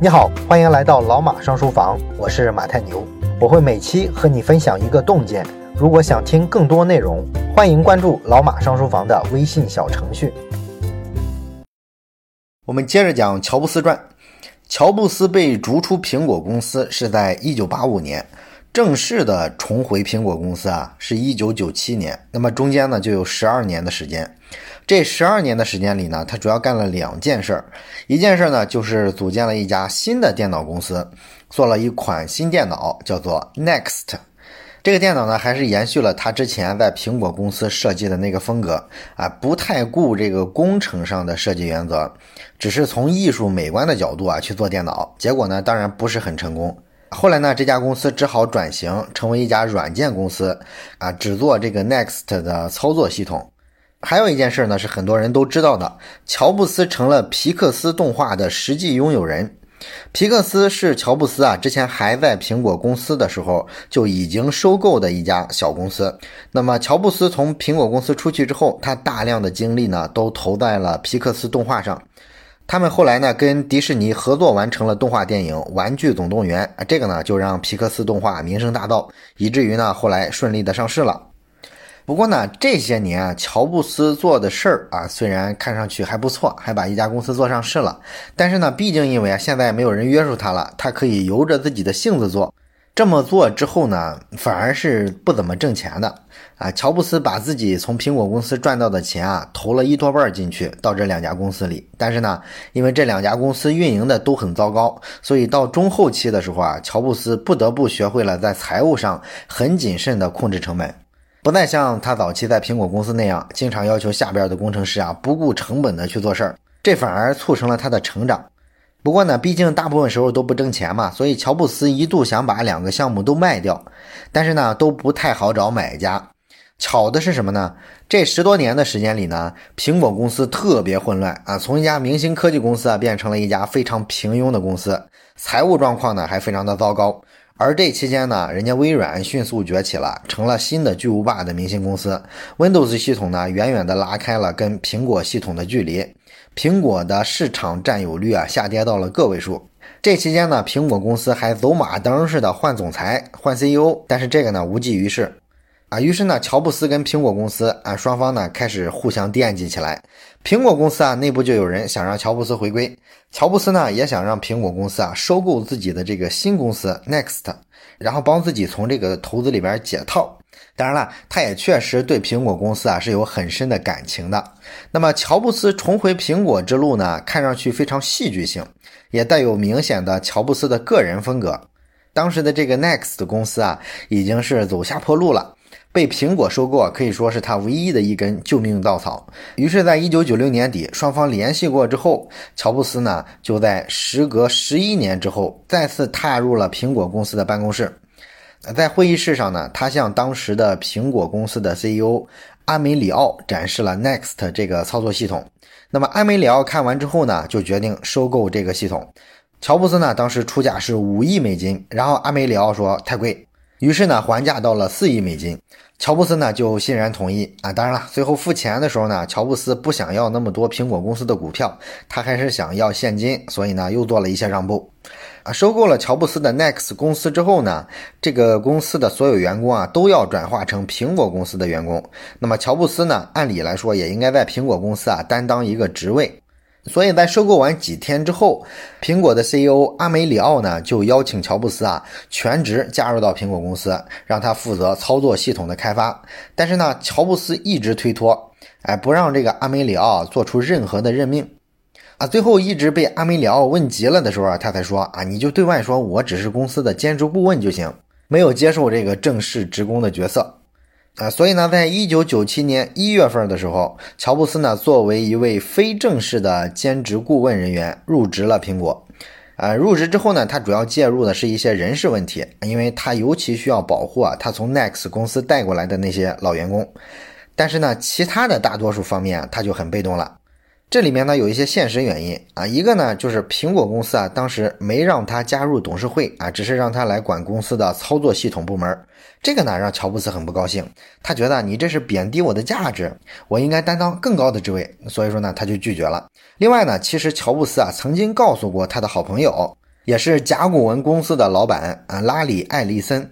你好，欢迎来到老马上书房，我是马太牛，我会每期和你分享一个洞见。如果想听更多内容，欢迎关注老马上书房的微信小程序。我们接着讲乔布斯传。乔布斯被逐出苹果公司是在一九八五年，正式的重回苹果公司啊是一九九七年。那么中间呢就有十二年的时间。这十二年的时间里呢，他主要干了两件事儿。一件事呢，就是组建了一家新的电脑公司，做了一款新电脑，叫做 Next。这个电脑呢，还是延续了他之前在苹果公司设计的那个风格啊，不太顾这个工程上的设计原则，只是从艺术美观的角度啊去做电脑。结果呢，当然不是很成功。后来呢，这家公司只好转型成为一家软件公司啊，只做这个 Next 的操作系统。还有一件事呢，是很多人都知道的，乔布斯成了皮克斯动画的实际拥有人。皮克斯是乔布斯啊之前还在苹果公司的时候就已经收购的一家小公司。那么乔布斯从苹果公司出去之后，他大量的精力呢都投在了皮克斯动画上。他们后来呢跟迪士尼合作完成了动画电影《玩具总动员》啊，这个呢就让皮克斯动画名声大噪，以至于呢后来顺利的上市了。不过呢，这些年啊，乔布斯做的事儿啊，虽然看上去还不错，还把一家公司做上市了，但是呢，毕竟因为啊，现在没有人约束他了，他可以由着自己的性子做。这么做之后呢，反而是不怎么挣钱的啊。乔布斯把自己从苹果公司赚到的钱啊，投了一多半进去到这两家公司里，但是呢，因为这两家公司运营的都很糟糕，所以到中后期的时候啊，乔布斯不得不学会了在财务上很谨慎的控制成本。不再像他早期在苹果公司那样，经常要求下边的工程师啊不顾成本的去做事儿，这反而促成了他的成长。不过呢，毕竟大部分时候都不挣钱嘛，所以乔布斯一度想把两个项目都卖掉，但是呢都不太好找买家。巧的是什么呢？这十多年的时间里呢，苹果公司特别混乱啊，从一家明星科技公司啊变成了一家非常平庸的公司，财务状况呢还非常的糟糕。而这期间呢，人家微软迅速崛起了，成了新的巨无霸的明星公司。Windows 系统呢，远远的拉开了跟苹果系统的距离，苹果的市场占有率啊，下跌到了个位数。这期间呢，苹果公司还走马灯似的换总裁、换 CEO，但是这个呢，无济于事。啊，于是呢，乔布斯跟苹果公司啊双方呢开始互相惦记起来。苹果公司啊内部就有人想让乔布斯回归，乔布斯呢也想让苹果公司啊收购自己的这个新公司 Next，然后帮自己从这个投资里边解套。当然了，他也确实对苹果公司啊是有很深的感情的。那么乔布斯重回苹果之路呢，看上去非常戏剧性，也带有明显的乔布斯的个人风格。当时的这个 Next 公司啊已经是走下坡路了。被苹果收购啊，可以说是他唯一的一根救命稻草。于是，在一九九六年底，双方联系过之后，乔布斯呢就在时隔十一年之后，再次踏入了苹果公司的办公室。在会议室上呢，他向当时的苹果公司的 CEO 阿梅里奥展示了 Next 这个操作系统。那么，阿梅里奥看完之后呢，就决定收购这个系统。乔布斯呢，当时出价是五亿美金，然后阿梅里奥说太贵。于是呢，还价到了四亿美金，乔布斯呢就欣然同意啊。当然了，最后付钱的时候呢，乔布斯不想要那么多苹果公司的股票，他还是想要现金，所以呢又做了一些让步。啊，收购了乔布斯的 Next 公司之后呢，这个公司的所有员工啊都要转化成苹果公司的员工。那么乔布斯呢，按理来说也应该在苹果公司啊担当一个职位。所以在收购完几天之后，苹果的 CEO 阿梅里奥呢就邀请乔布斯啊全职加入到苹果公司，让他负责操作系统的开发。但是呢，乔布斯一直推脱，哎，不让这个阿梅里奥做出任何的任命。啊，最后一直被阿梅里奥问急了的时候啊，他才说啊，你就对外说我只是公司的兼职顾问就行，没有接受这个正式职工的角色。啊，所以呢，在一九九七年一月份的时候，乔布斯呢作为一位非正式的兼职顾问人员入职了苹果。啊，入职之后呢，他主要介入的是一些人事问题，因为他尤其需要保护啊他从 Next 公司带过来的那些老员工。但是呢，其他的大多数方面啊他就很被动了。这里面呢有一些现实原因啊，一个呢就是苹果公司啊当时没让他加入董事会啊，只是让他来管公司的操作系统部门。这个呢让乔布斯很不高兴，他觉得你这是贬低我的价值，我应该担当更高的职位，所以说呢他就拒绝了。另外呢，其实乔布斯啊曾经告诉过他的好朋友，也是甲骨文公司的老板啊拉里·艾利森。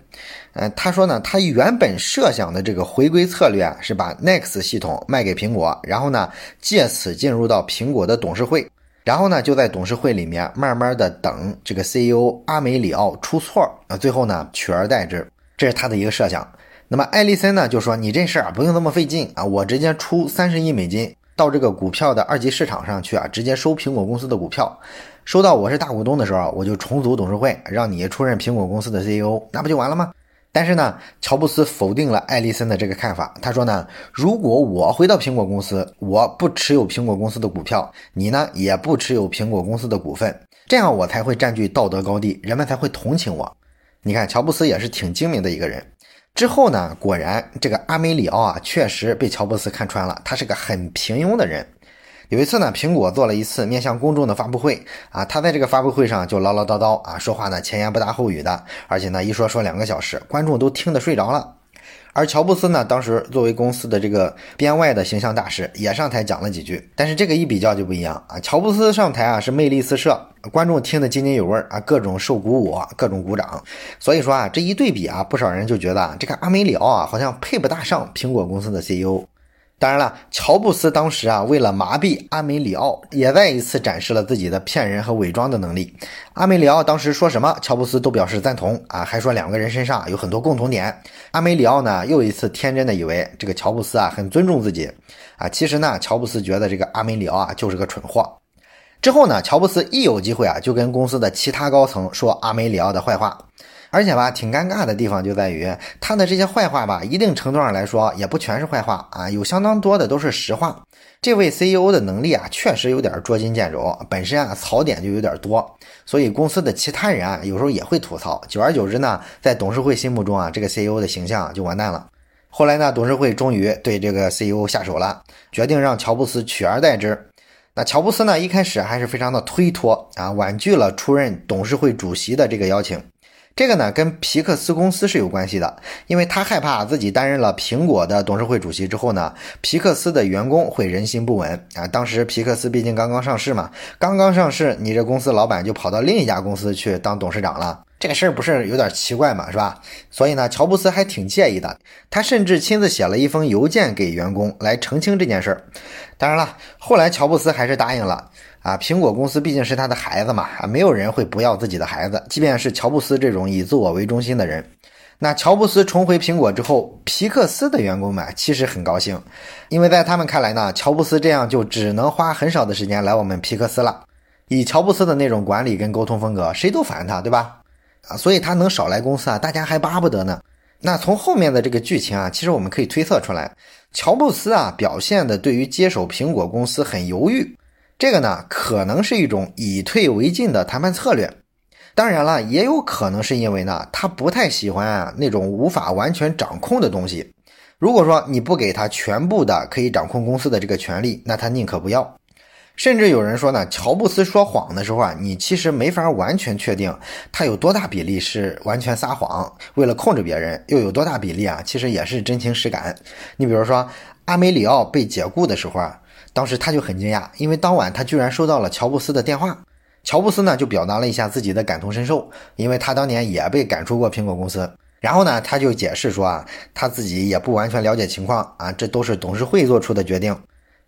呃，他说呢，他原本设想的这个回归策略啊，是把 Next 系统卖给苹果，然后呢，借此进入到苹果的董事会，然后呢，就在董事会里面慢慢的等这个 CEO 阿梅里奥出错啊，最后呢，取而代之，这是他的一个设想。那么艾利森呢，就说你这事儿啊，不用那么费劲啊，我直接出三十亿美金到这个股票的二级市场上去啊，直接收苹果公司的股票，收到我是大股东的时候，我就重组董事会，让你出任苹果公司的 CEO，那不就完了吗？但是呢，乔布斯否定了艾利森的这个看法。他说呢，如果我回到苹果公司，我不持有苹果公司的股票，你呢也不持有苹果公司的股份，这样我才会占据道德高地，人们才会同情我。你看，乔布斯也是挺精明的一个人。之后呢，果然这个阿梅里奥啊，确实被乔布斯看穿了，他是个很平庸的人。有一次呢，苹果做了一次面向公众的发布会啊，他在这个发布会上就唠唠叨叨啊，说话呢前言不搭后语的，而且呢一说说两个小时，观众都听得睡着了。而乔布斯呢，当时作为公司的这个编外的形象大使，也上台讲了几句。但是这个一比较就不一样啊，乔布斯上台啊是魅力四射，观众听得津津有味啊，各种受鼓舞，各种鼓掌。所以说啊，这一对比啊，不少人就觉得啊这个阿梅里奥啊好像配不大上苹果公司的 CEO。当然了，乔布斯当时啊，为了麻痹阿梅里奥，也再一次展示了自己的骗人和伪装的能力。阿梅里奥当时说什么，乔布斯都表示赞同啊，还说两个人身上有很多共同点。阿梅里奥呢，又一次天真的以为这个乔布斯啊很尊重自己啊，其实呢，乔布斯觉得这个阿梅里奥啊就是个蠢货。之后呢，乔布斯一有机会啊，就跟公司的其他高层说阿梅里奥的坏话。而且吧，挺尴尬的地方就在于他的这些坏话吧，一定程度上来说也不全是坏话啊，有相当多的都是实话。这位 CEO 的能力啊，确实有点捉襟见肘，本身啊槽点就有点多，所以公司的其他人啊，有时候也会吐槽。久而久之呢，在董事会心目中啊，这个 CEO 的形象就完蛋了。后来呢，董事会终于对这个 CEO 下手了，决定让乔布斯取而代之。那乔布斯呢，一开始还是非常的推脱啊，婉拒了出任董事会主席的这个邀请。这个呢，跟皮克斯公司是有关系的，因为他害怕自己担任了苹果的董事会主席之后呢，皮克斯的员工会人心不稳啊。当时皮克斯毕竟刚刚上市嘛，刚刚上市，你这公司老板就跑到另一家公司去当董事长了，这个事儿不是有点奇怪嘛，是吧？所以呢，乔布斯还挺介意的，他甚至亲自写了一封邮件给员工来澄清这件事儿。当然了，后来乔布斯还是答应了。啊，苹果公司毕竟是他的孩子嘛，啊，没有人会不要自己的孩子，即便是乔布斯这种以自我为中心的人。那乔布斯重回苹果之后，皮克斯的员工们其实很高兴，因为在他们看来呢，乔布斯这样就只能花很少的时间来我们皮克斯了。以乔布斯的那种管理跟沟通风格，谁都烦他，对吧？啊，所以他能少来公司啊，大家还巴不得呢。那从后面的这个剧情啊，其实我们可以推测出来，乔布斯啊表现的对于接手苹果公司很犹豫。这个呢，可能是一种以退为进的谈判策略，当然了，也有可能是因为呢，他不太喜欢啊那种无法完全掌控的东西。如果说你不给他全部的可以掌控公司的这个权利，那他宁可不要。甚至有人说呢，乔布斯说谎的时候啊，你其实没法完全确定他有多大比例是完全撒谎，为了控制别人，又有多大比例啊，其实也是真情实感。你比如说阿梅里奥被解雇的时候啊。当时他就很惊讶，因为当晚他居然收到了乔布斯的电话。乔布斯呢就表达了一下自己的感同身受，因为他当年也被赶出过苹果公司。然后呢，他就解释说啊，他自己也不完全了解情况啊，这都是董事会做出的决定。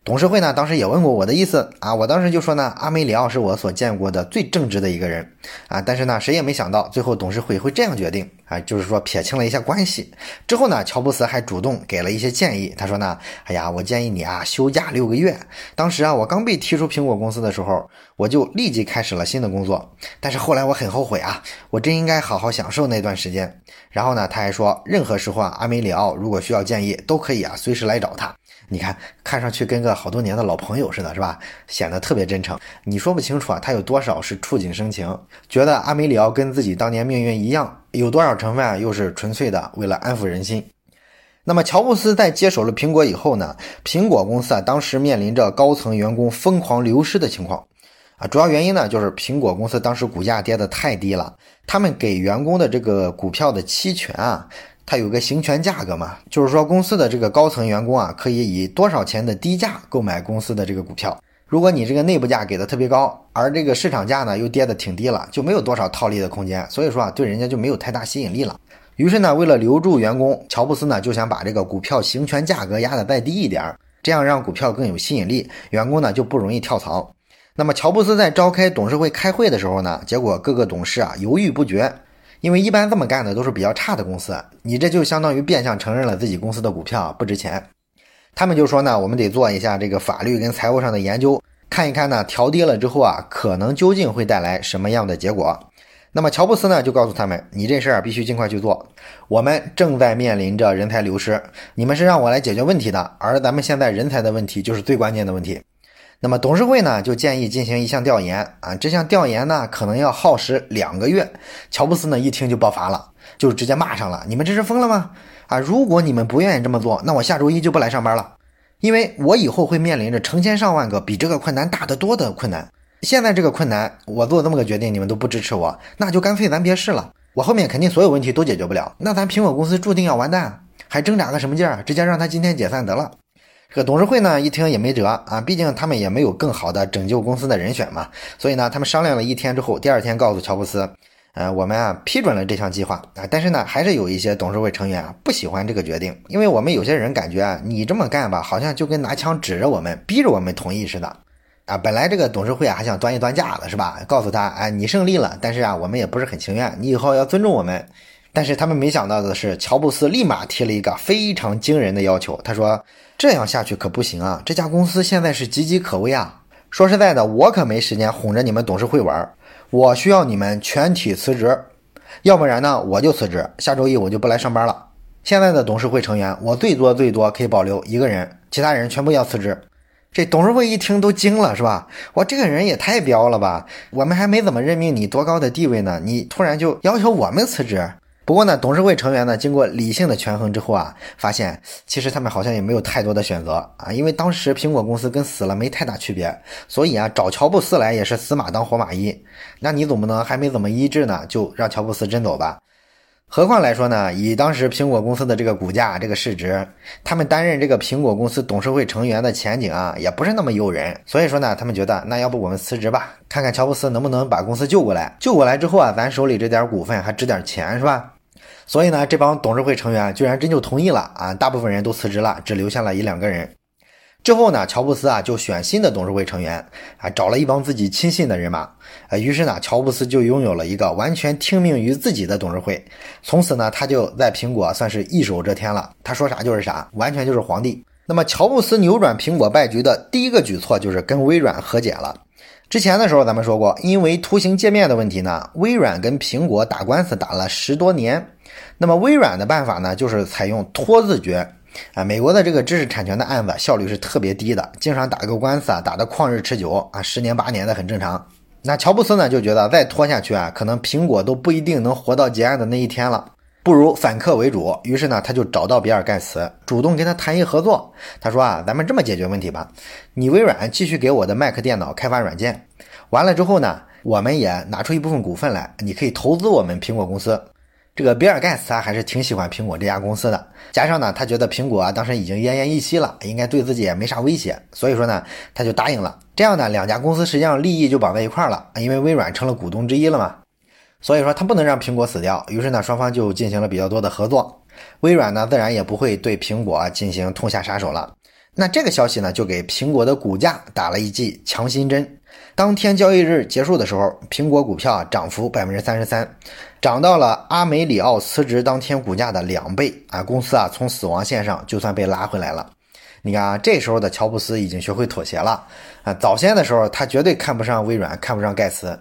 董事会呢，当时也问过我的意思啊，我当时就说呢，阿梅里奥是我所见过的最正直的一个人啊，但是呢，谁也没想到最后董事会会这样决定啊，就是说撇清了一下关系之后呢，乔布斯还主动给了一些建议，他说呢，哎呀，我建议你啊休假六个月。当时啊，我刚被踢出苹果公司的时候，我就立即开始了新的工作，但是后来我很后悔啊，我真应该好好享受那段时间。然后呢，他还说，任何时候啊，阿梅里奥如果需要建议，都可以啊，随时来找他。你看，看上去跟个好多年的老朋友似的，是吧？显得特别真诚。你说不清楚啊，他有多少是触景生情，觉得阿梅里奥跟自己当年命运一样；有多少成分啊，又是纯粹的为了安抚人心。那么乔布斯在接手了苹果以后呢，苹果公司啊当时面临着高层员工疯狂流失的情况。啊，主要原因呢，就是苹果公司当时股价跌得太低了，他们给员工的这个股票的期权啊，它有个行权价格嘛，就是说公司的这个高层员工啊，可以以多少钱的低价购买公司的这个股票。如果你这个内部价给的特别高，而这个市场价呢又跌得挺低了，就没有多少套利的空间，所以说啊，对人家就没有太大吸引力了。于是呢，为了留住员工，乔布斯呢就想把这个股票行权价格压得再低一点儿，这样让股票更有吸引力，员工呢就不容易跳槽。那么乔布斯在召开董事会开会的时候呢，结果各个董事啊犹豫不决，因为一般这么干的都是比较差的公司，你这就相当于变相承认了自己公司的股票不值钱。他们就说呢，我们得做一下这个法律跟财务上的研究，看一看呢调低了之后啊，可能究竟会带来什么样的结果。那么乔布斯呢就告诉他们，你这事儿必须尽快去做，我们正在面临着人才流失，你们是让我来解决问题的，而咱们现在人才的问题就是最关键的问题。那么董事会呢就建议进行一项调研啊，这项调研呢可能要耗时两个月。乔布斯呢一听就爆发了，就直接骂上了：“你们这是疯了吗？啊，如果你们不愿意这么做，那我下周一就不来上班了，因为我以后会面临着成千上万个比这个困难大得多的困难。现在这个困难我做这么个决定，你们都不支持我，那就干脆咱别试了。我后面肯定所有问题都解决不了，那咱苹果公司注定要完蛋，还挣扎个什么劲儿？直接让他今天解散得了。”这个董事会呢一听也没辙啊，毕竟他们也没有更好的拯救公司的人选嘛，所以呢，他们商量了一天之后，第二天告诉乔布斯，呃，我们啊批准了这项计划啊，但是呢，还是有一些董事会成员啊不喜欢这个决定，因为我们有些人感觉啊，你这么干吧，好像就跟拿枪指着我们，逼着我们同意似的啊。本来这个董事会啊还想端一端架子是吧？告诉他，哎，你胜利了，但是啊，我们也不是很情愿，你以后要尊重我们。但是他们没想到的是，乔布斯立马提了一个非常惊人的要求。他说：“这样下去可不行啊！这家公司现在是岌岌可危啊！说实在的，我可没时间哄着你们董事会玩，我需要你们全体辞职，要不然呢，我就辞职，下周一我就不来上班了。现在的董事会成员，我最多最多可以保留一个人，其他人全部要辞职。”这董事会一听都惊了，是吧？我这个人也太彪了吧！我们还没怎么任命你多高的地位呢，你突然就要求我们辞职？不过呢，董事会成员呢，经过理性的权衡之后啊，发现其实他们好像也没有太多的选择啊，因为当时苹果公司跟死了没太大区别，所以啊，找乔布斯来也是死马当活马医。那你总不能还没怎么医治呢，就让乔布斯真走吧？何况来说呢，以当时苹果公司的这个股价、这个市值，他们担任这个苹果公司董事会成员的前景啊，也不是那么诱人。所以说呢，他们觉得那要不我们辞职吧，看看乔布斯能不能把公司救过来。救过来之后啊，咱手里这点股份还值点钱，是吧？所以呢，这帮董事会成员居然真就同意了啊！大部分人都辞职了，只留下了一两个人。之后呢，乔布斯啊就选新的董事会成员啊，找了一帮自己亲信的人马啊。于是呢，乔布斯就拥有了一个完全听命于自己的董事会。从此呢，他就在苹果算是一手遮天了，他说啥就是啥，完全就是皇帝。那么，乔布斯扭转苹果败局的第一个举措就是跟微软和解了。之前的时候咱们说过，因为图形界面的问题呢，微软跟苹果打官司打了十多年。那么微软的办法呢，就是采用拖字诀啊。美国的这个知识产权的案子效率是特别低的，经常打个官司啊，打得旷日持久啊，十年八年的很正常。那乔布斯呢就觉得再拖下去啊，可能苹果都不一定能活到结案的那一天了，不如反客为主。于是呢，他就找到比尔盖茨，主动跟他谈一合作。他说啊，咱们这么解决问题吧，你微软继续给我的 Mac 电脑开发软件，完了之后呢，我们也拿出一部分股份来，你可以投资我们苹果公司。这个比尔盖茨啊，还是挺喜欢苹果这家公司的。加上呢，他觉得苹果啊，当时已经奄奄一息了，应该对自己也没啥威胁，所以说呢，他就答应了。这样呢，两家公司实际上利益就绑在一块儿了，因为微软成了股东之一了嘛。所以说他不能让苹果死掉，于是呢，双方就进行了比较多的合作。微软呢，自然也不会对苹果进行痛下杀手了。那这个消息呢，就给苹果的股价打了一剂强心针。当天交易日结束的时候，苹果股票涨幅百分之三十三，涨到了阿梅里奥辞职当天股价的两倍啊！公司啊从死亡线上就算被拉回来了。你看啊，这时候的乔布斯已经学会妥协了啊！早先的时候他绝对看不上微软，看不上盖茨，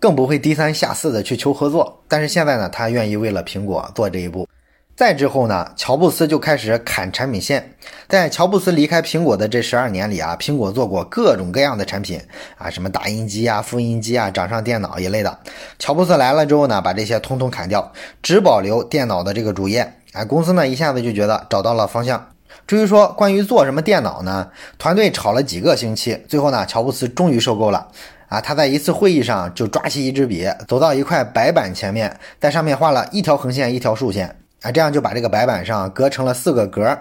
更不会低三下四的去求合作。但是现在呢，他愿意为了苹果做这一步。再之后呢，乔布斯就开始砍产品线。在乔布斯离开苹果的这十二年里啊，苹果做过各种各样的产品啊，什么打印机啊、复印机啊、掌上电脑一类的。乔布斯来了之后呢，把这些通通砍掉，只保留电脑的这个主页哎，公司呢一下子就觉得找到了方向。至于说关于做什么电脑呢，团队吵了几个星期，最后呢，乔布斯终于受够了。啊，他在一次会议上就抓起一支笔，走到一块白板前面，在上面画了一条横线，一条竖线。啊，这样就把这个白板上隔成了四个格。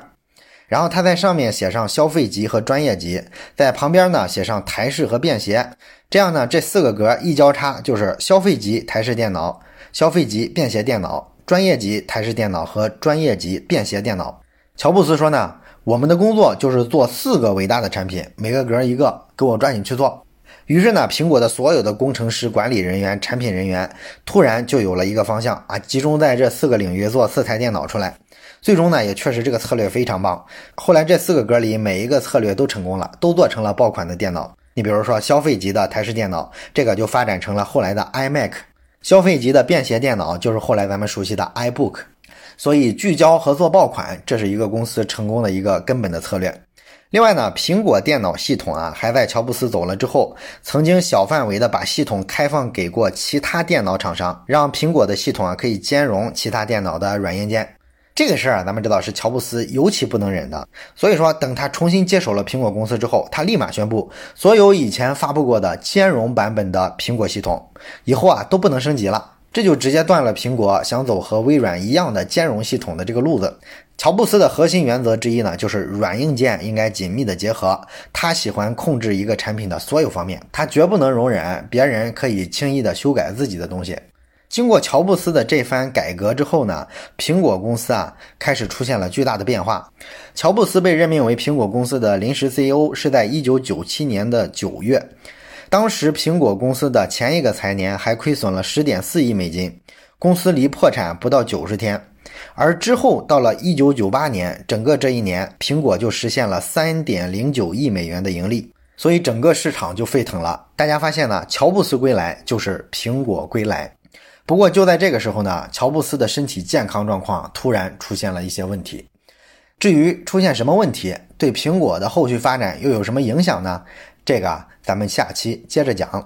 然后他在上面写上消费级和专业级，在旁边呢写上台式和便携。这样呢，这四个格一交叉就是消费级台式电脑、消费级便携电脑、专业级台式电脑和专业级便携电脑。乔布斯说呢，我们的工作就是做四个伟大的产品，每个格一个，给我抓紧去做。于是呢，苹果的所有的工程师、管理人员、产品人员突然就有了一个方向啊，集中在这四个领域做四台电脑出来。最终呢，也确实这个策略非常棒。后来这四个格里每一个策略都成功了，都做成了爆款的电脑。你比如说消费级的台式电脑，这个就发展成了后来的 iMac；消费级的便携电脑就是后来咱们熟悉的 iBook。所以聚焦和做爆款，这是一个公司成功的一个根本的策略。另外呢，苹果电脑系统啊，还在乔布斯走了之后，曾经小范围的把系统开放给过其他电脑厂商，让苹果的系统啊可以兼容其他电脑的软硬件。这个事儿啊，咱们知道是乔布斯尤其不能忍的。所以说，等他重新接手了苹果公司之后，他立马宣布，所有以前发布过的兼容版本的苹果系统，以后啊都不能升级了。这就直接断了苹果想走和微软一样的兼容系统的这个路子。乔布斯的核心原则之一呢，就是软硬件应该紧密的结合。他喜欢控制一个产品的所有方面，他绝不能容忍别人可以轻易的修改自己的东西。经过乔布斯的这番改革之后呢，苹果公司啊开始出现了巨大的变化。乔布斯被任命为苹果公司的临时 CEO 是在一九九七年的九月。当时苹果公司的前一个财年还亏损了十点四亿美金，公司离破产不到九十天。而之后到了一九九八年，整个这一年，苹果就实现了三点零九亿美元的盈利，所以整个市场就沸腾了。大家发现呢，乔布斯归来就是苹果归来。不过就在这个时候呢，乔布斯的身体健康状况突然出现了一些问题。至于出现什么问题，对苹果的后续发展又有什么影响呢？这个咱们下期接着讲。